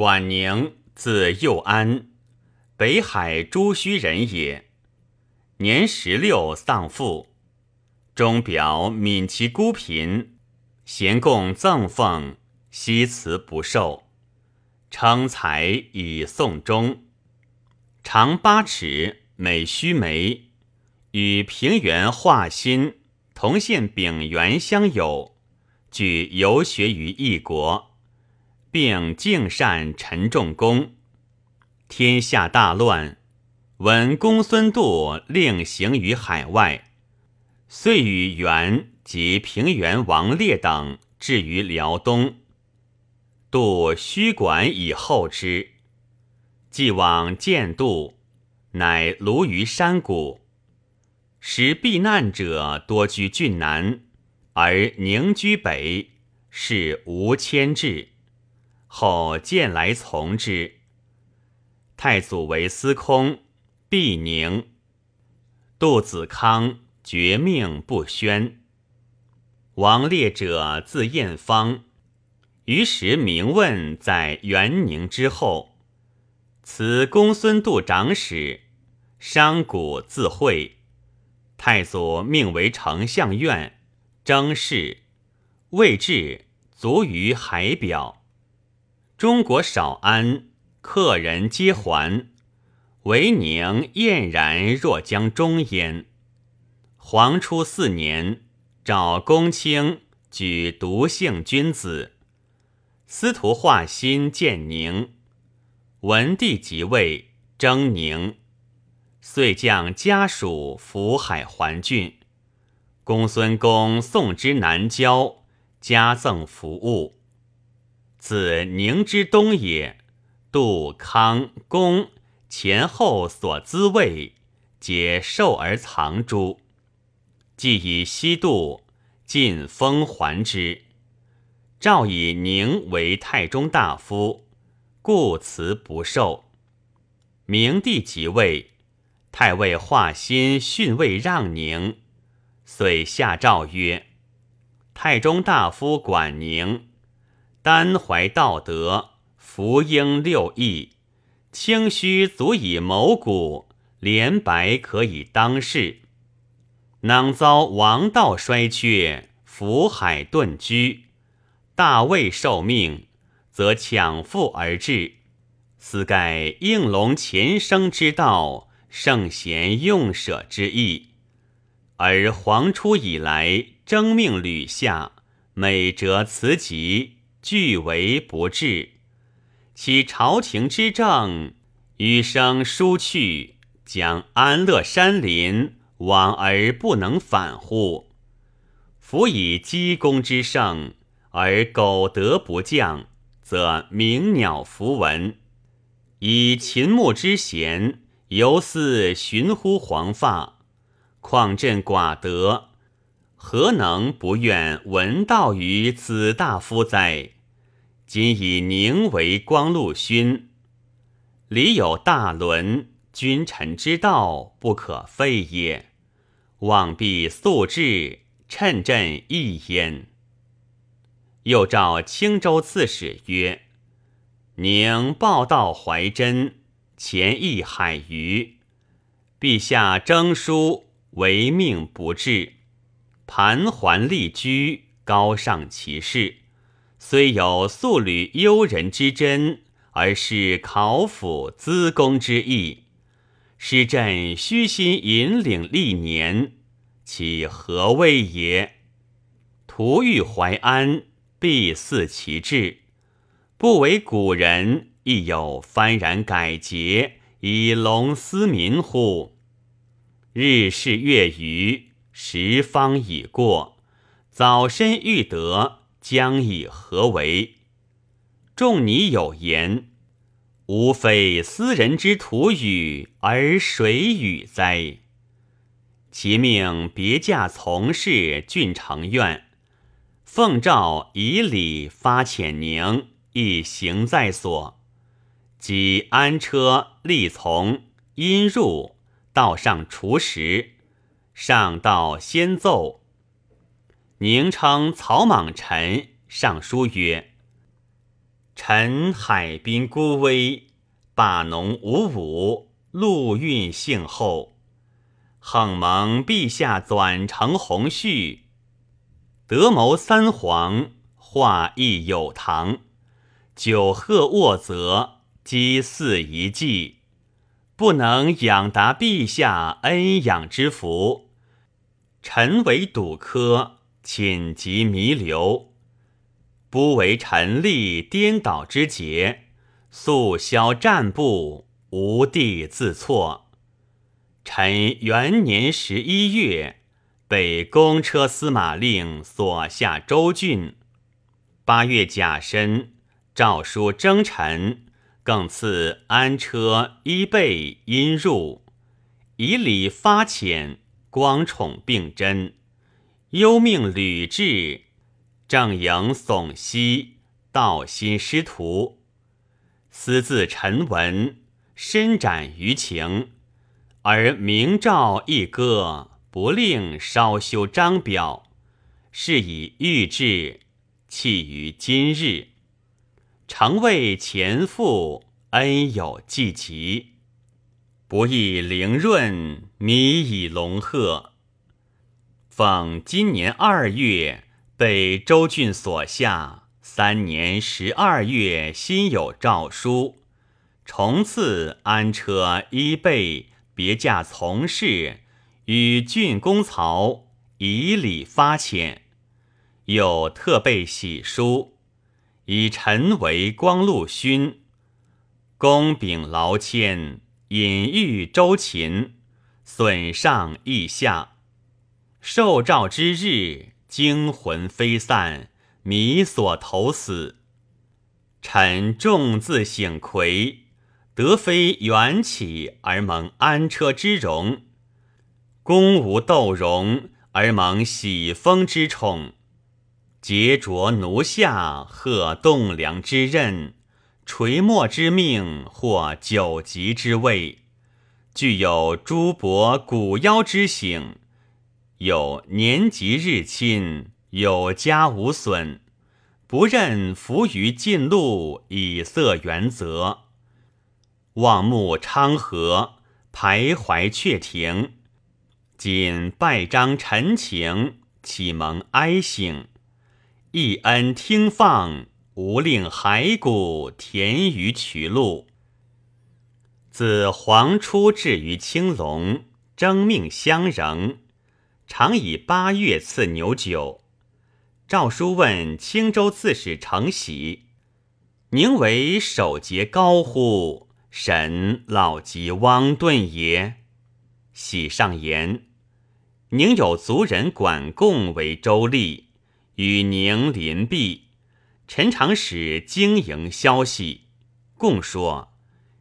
管宁，字幼安，北海朱须人也。年十六丧父，钟表悯其孤贫，咸供赠奉，惜辞不受，称才以送终。长八尺，美须眉，与平原画心同县丙原乡友，举游学于异国，并敬善陈仲公。天下大乱。闻公孙度令行于海外，遂与元及平原王烈等至于辽东。度虚管以后之，既往见度，乃庐于山谷。时避难者多居郡南，而宁居北，是无迁至。后见来从之。太祖为司空。毕宁，杜子康绝命不宣。王烈者字彦方，于时名问在元宁之后。此公孙度长史，商贾自会。太祖命为丞相院，征士，未至，卒于海表。中国少安，客人皆还。为宁晏然若将终焉。黄初四年，召公卿举独姓君子。司徒华歆见宁，文帝即位，征宁，遂将家属福海还郡。公孙公送之南郊，加赠服务。自宁之东也，杜康公。前后所资位，皆受而藏诸。既以西渡，晋封还之。诏以宁为太中大夫，故辞不受。明帝即位，太尉华歆逊位让宁，遂下诏曰：“太中大夫管宁，丹怀道德，福应六艺。”清虚足以谋古，廉白可以当世。囊遭王道衰缺，福海遁居，大卫受命，则抢复而至。斯盖应龙前生之道，圣贤用舍之意。而皇初以来，征命屡下，每折辞疾，俱为不治。其朝廷之政，余生疏去，将安乐山林，往而不能反乎？夫以积功之盛，而苟得不降，则鸣鸟弗闻；以秦牧之贤，犹似寻乎黄发。况朕寡德，何能不愿闻道于子大夫哉？今以宁为光禄勋，礼有大伦，君臣之道不可废也。望必速至，趁朕一焉。又召青州刺史曰：“宁报道怀真，前议海隅。陛下征书，唯命不至，盘桓立居，高尚其事。”虽有素履幽人之真，而是考府资公之意，使朕虚心引领历年，其何谓也？图欲淮安，必似其志；不为古人，亦有幡然改节，以隆思民乎？日是月余，时方已过，早身欲得。将以何为？仲尼有言：“吾非斯人之徒语，而谁与哉？”其命别驾从事郡城院，奉诏以礼发遣宁，亦行在所。即安车立从，因入道上除食，上道先奏。宁称草莽臣上书曰：“臣海滨孤微，霸农无武，陆运幸厚。幸蒙陛下转承鸿绪，德谋三皇，化义有堂。九鹤卧泽，积祀一迹，不能养达陛下恩养之福。臣为赌科，寝疾弥留，不为臣立颠倒之节，速消战部，无地自错。臣元年十一月，被公车司马令所下州郡。八月甲申，诏书征臣，更赐安车衣被因入，以礼发遣。光宠并真，幽命吕雉，正营耸息，道心师徒，私自陈文，深展于情，而明诏一歌，不令稍修章表，是以御制，弃于今日。常为前父恩有继极。不亦凌润，弥以龙鹤。奉今年二月被周郡所下，三年十二月辛有诏书，重赐安车衣被，别驾从事，与郡公曹以礼发遣。又特备喜书，以臣为光禄勋，公秉劳谦。隐喻周秦，损上益下。受诏之日，惊魂飞散，迷所投死。臣众自省魁，得非缘起而蒙安车之荣，公无斗容而蒙喜封之宠，桀着奴下，贺栋梁之任。垂墨之命，或九级之位，具有诸伯古妖之醒，有年及日亲，有家无损，不任伏于近路，以色原则。望目昌河，徘徊却停，仅拜章陈情，启蒙哀省，一恩听放。无令骸骨填于渠路。自黄初至于青龙，征命相仍，常以八月赐牛酒。诏书问青州刺史承喜：“宁为守节高乎？神老疾汪顿也。”喜上言：“宁有族人管贡为州吏，与宁邻壁、陈长史经营消息，共说：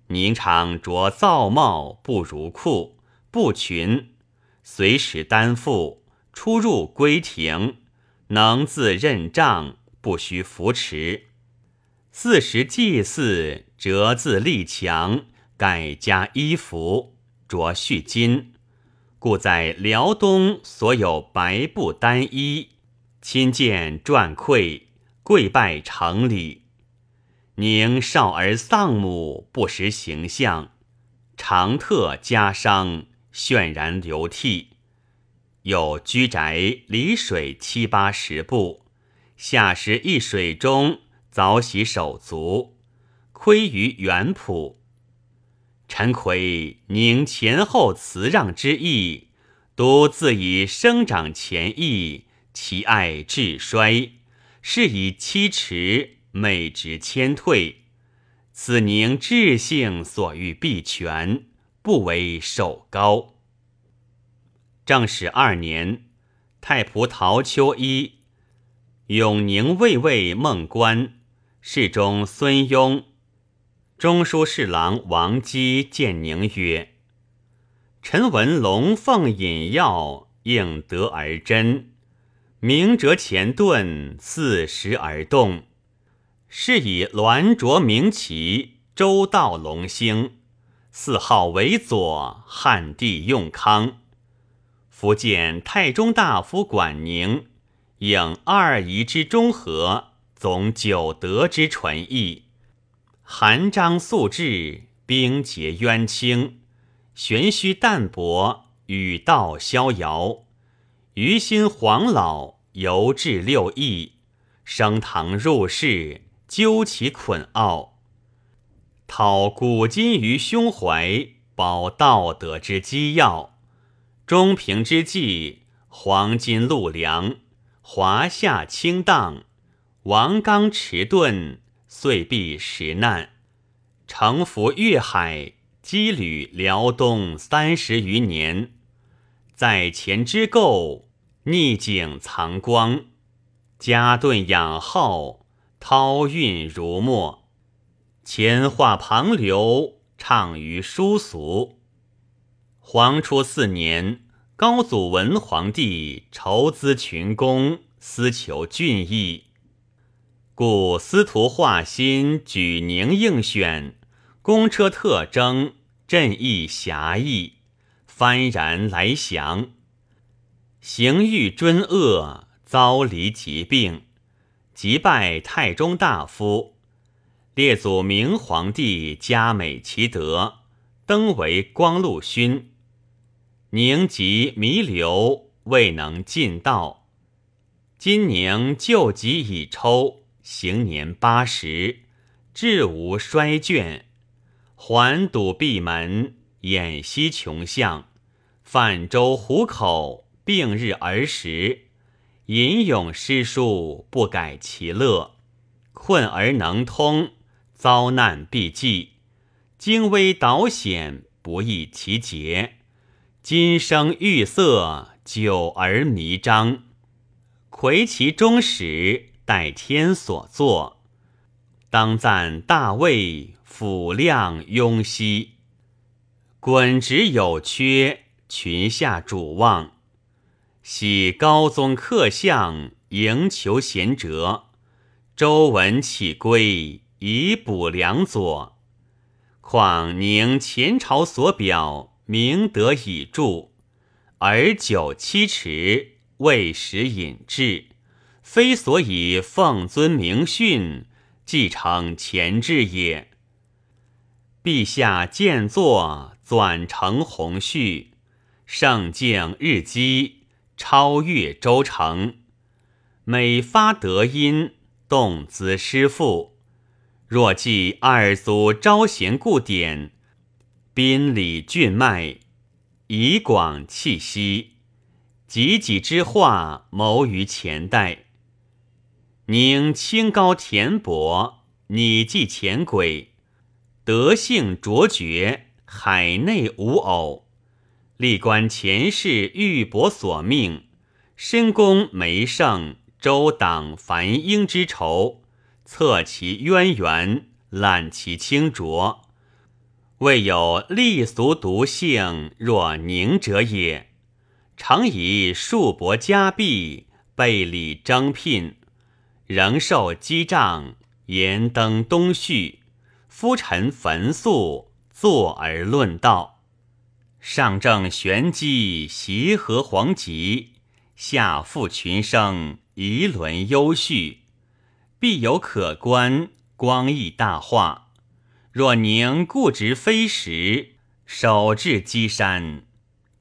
宁常着造帽，不如库，不群，随时担负，出入归庭，能自认账，不需扶持。四时祭祀，折自立墙，改加衣服，着续金，故在辽东所有白布单衣，亲见篆馈。跪拜成礼，宁少儿丧母，不识形象，常特家伤，渲然流涕。有居宅离水七八十步，下时一水中，早洗手足，窥于原圃。陈奎宁前后辞让之意，独自以生长前意，其爱至衰。是以欺迟，美之谦退，此宁志性所欲必全，不为守高。正始二年，太仆陶丘一、永宁卫尉孟观、侍中孙雍、中书侍郎王基见宁曰：“臣闻龙凤引药，应得而真。”明哲前顿，四时而动，是以鸾卓明旗，周道龙兴，四号为左，汉帝用康。福建太中大夫管宁，应二夷之中和，总九德之纯义。韩章素质，冰洁渊清，玄虚淡泊，语道逍遥。于心黄老，游至六艺，升堂入室，究其捆奥。讨古今于胸怀，保道德之基要。中平之际，黄金路梁，华夏清荡，王纲迟钝，遂必时难。乘浮越海，羁旅辽东三十余年，在前之构，逆景藏光，加顿养浩，涛韵如墨。前话旁流，畅于书俗。黄初四年，高祖文皇帝筹资群公，思求俊逸，故司徒华歆举宁应选，公车特征，阵义侠义，幡然来降。行欲尊恶，遭离疾病，即拜太中大夫。列祖明皇帝嘉美其德，登为光禄勋。宁及弥留，未能尽道。今宁旧疾已抽，行年八十，志无衰倦。环堵闭门，掩息穷巷。泛舟湖口，并日而食。吟咏诗书，不改其乐。困而能通。遭难必济，精微导险，不易其节。今生欲色，久而弥彰。魁其终始，待天所作。当赞大卫，辅亮雍熙。滚直有缺，群下主望。喜高宗克相，迎求贤哲。周文起归。以补良佐，况宁前朝所表，明德以著，而久期迟，未时隐志，非所以奉尊明训，继承前志也。陛下见作，纂成宏序，圣境日积，超越周成，每发德音，动兹师父。若记二祖招贤故典，宾礼俊迈，以广气息，己己之化谋于前代。宁清高恬薄，拟记前轨，德性卓绝，海内无偶。历观前世玉帛所命，深宫梅盛，周党繁英之仇。测其渊源，览其清浊，未有立俗独性若宁者也。常以数帛加币，备礼征聘，仍受击杖，言登东序，夫臣焚素，坐而论道。上正玄机，协和黄极，下复群生，仪伦优序。必有可观，光义大化。若宁固执非实，守至稽山，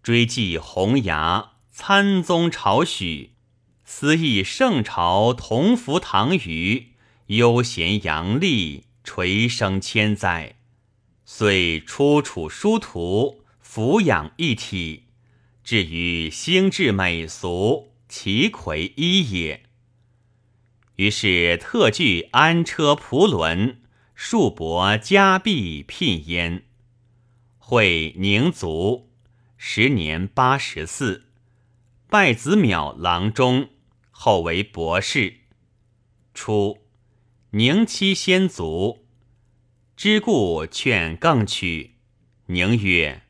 追记洪崖，参宗朝许，思议圣朝同服唐虞，悠闲阳历，垂生千载，遂出处殊途，俯仰一体，至于兴致美俗，其魁一也。于是特具安车仆轮，数帛加币聘焉。会宁卒，时年八十四，拜子邈郎中，后为博士。初，宁妻先卒，知故劝更娶。宁曰：“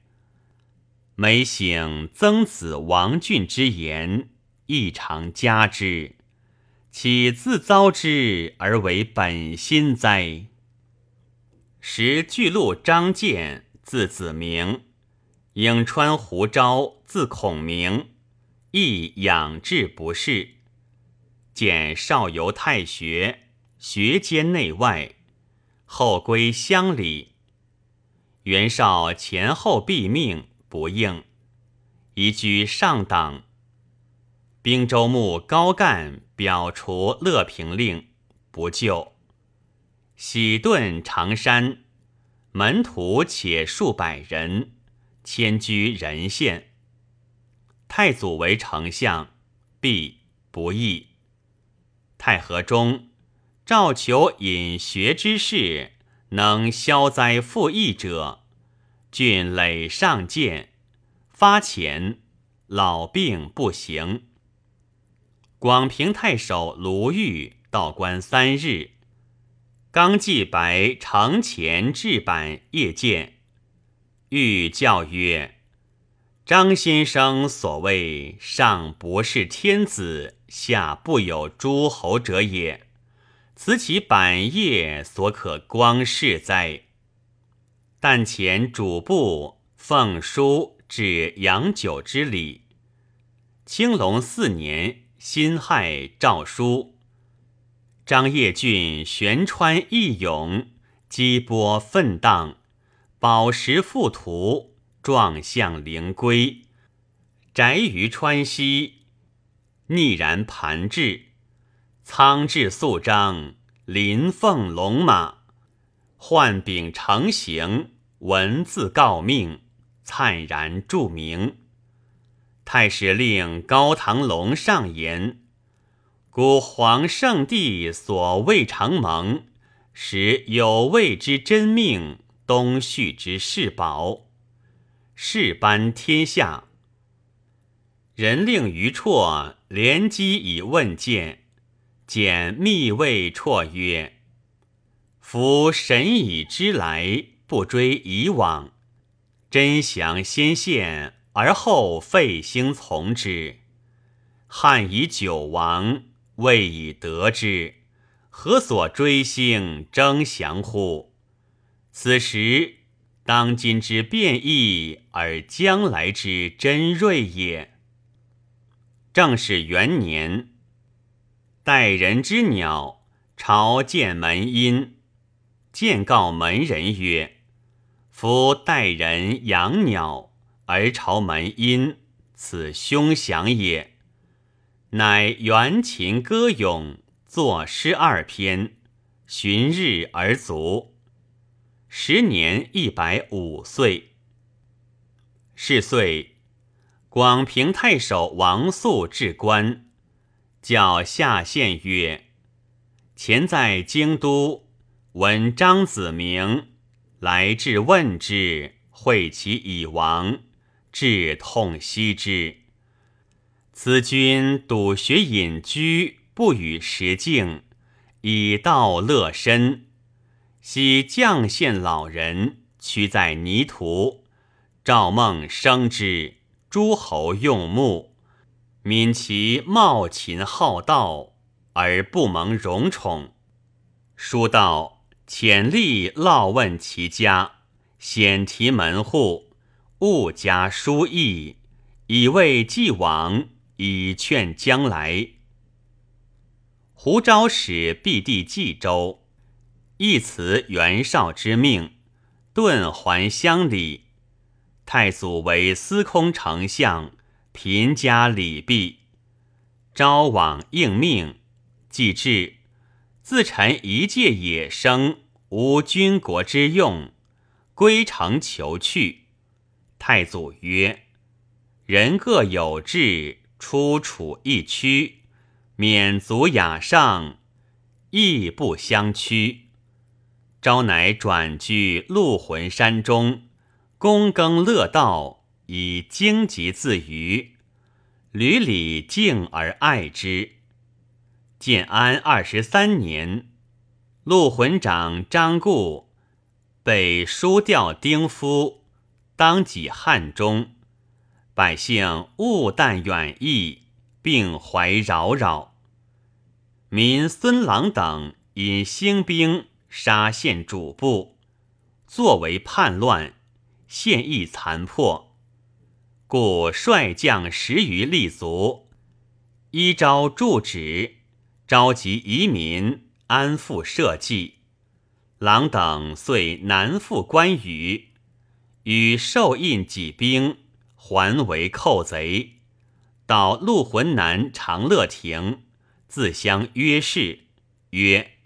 每省曾子王俊之言，亦常加之。”岂自遭之而为本心哉？时巨鹿张建，字子明，颍川胡昭，字孔明，亦养志不仕。见少游太学，学兼内外，后归乡里。袁绍前后毙命，不应，移居上党。兵州牧高干表除乐平令，不就。喜遁长山，门徒且数百人，迁居仁县。太祖为丞相，必不义。太和中，赵求引学之士，能消灾复义者，郡累上谏，发遣，老病不行。广平太守卢玉道观三日，刚祭白城前置板夜见，欲教曰：“张先生所谓上不是天子，下不有诸侯者也，此其板业所可光视哉？但前主簿奉书至杨九之礼，青龙四年。”辛亥诏书，张掖郡玄川义勇，激波奋荡，宝石富图，壮象灵龟，宅于川西，逆然盘峙，苍雉素张，麟凤龙马，换柄成形，文字告命，灿然著名。太史令高唐龙上言：“古皇圣帝所未尝蒙，使有位之真命，东续之世宝，世颁天下。”人令于绰连击以问见，简密谓绰曰：“夫神已知来，不追以往，真祥先现。”而后废兴从之，汉以久亡，未以得之，何所追兴争祥乎？此时当今之变异，而将来之真锐也。正是元年，待人之鸟，朝见门阴，见告门人曰：“夫待人养鸟。”而朝门阴，此凶祥也。乃元琴歌咏，作诗二篇，旬日而卒。时年一百五岁。是岁，广平太守王肃至官，叫下县曰：“前在京都，闻张子明来至，问之，会其已亡。”至痛惜之。此君笃学隐居，不与时境，以道乐身。昔绛县老人屈在泥土，赵孟生之，诸侯用目，敏其冒秦好道，而不蒙荣宠。书道潜力烙问其家，显提门户。勿加书意，以慰既往，以劝将来。胡昭使避地冀州，一辞袁绍之命，遁还乡里。太祖为司空丞相，贫家礼毕，昭往应命，即至，自陈一介野生，无军国之用，归城求去。太祖曰：“人各有志，出处一区，免足雅上，亦不相屈。昭乃转居鹿魂山中，躬耕乐道，以荆棘自娱，屡礼敬而爱之。建安二十三年，陆魂长张固被书调丁夫。”当己汉中，百姓勿惮远逸，并怀扰扰。民孙郎等引兴兵杀县主簿，作为叛乱，县邑残破，故率将十余立足，依招铸旨，召集移民安抚社稷。郎等遂南赴关羽，与受印几兵，还为寇贼。到陆浑南长乐亭，自相约誓，曰：“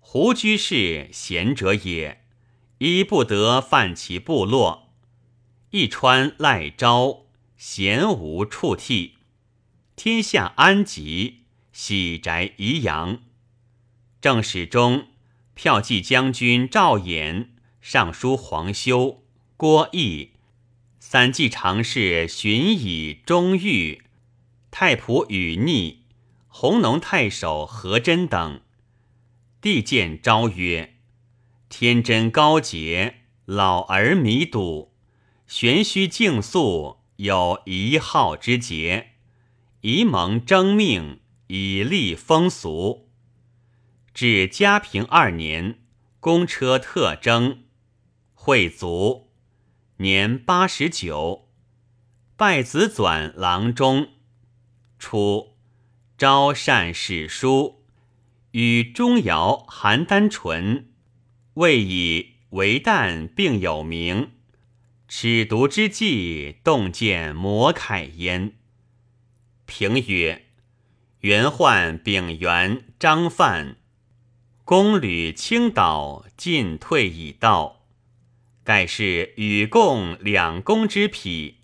胡居士贤者也，一不得犯其部落。一川赖昭，贤无处替，天下安吉，喜宅宜阳。”正史中。骠骑将军赵衍、尚书黄修、郭毅、三骑常侍荀以、钟毓、太仆宇逆、弘农太守何真等，帝见昭曰：“天真高洁，老而弥笃，玄虚静肃，有一号之节，宜蒙征命，以立风俗。”至嘉平二年，公车特征，会卒，年八十九，拜子转郎中。初，昭善史书，与钟繇、邯郸纯，未以为旦并有名。尺牍之际，动见摩楷焉。评曰：元焕、丙元、张范。公履倾倒，进退已到，盖是与共两公之匹，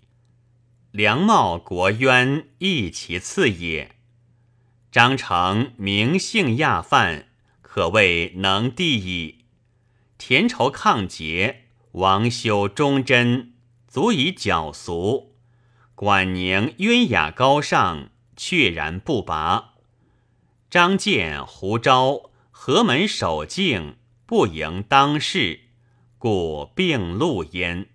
良茂国渊亦其次也。张成名姓亚范，可谓能第矣。田畴抗节，王修忠贞，足以矫俗。管宁渊雅高尚，却然不拔。张建、胡昭。合门守静，不迎当世，故并录焉。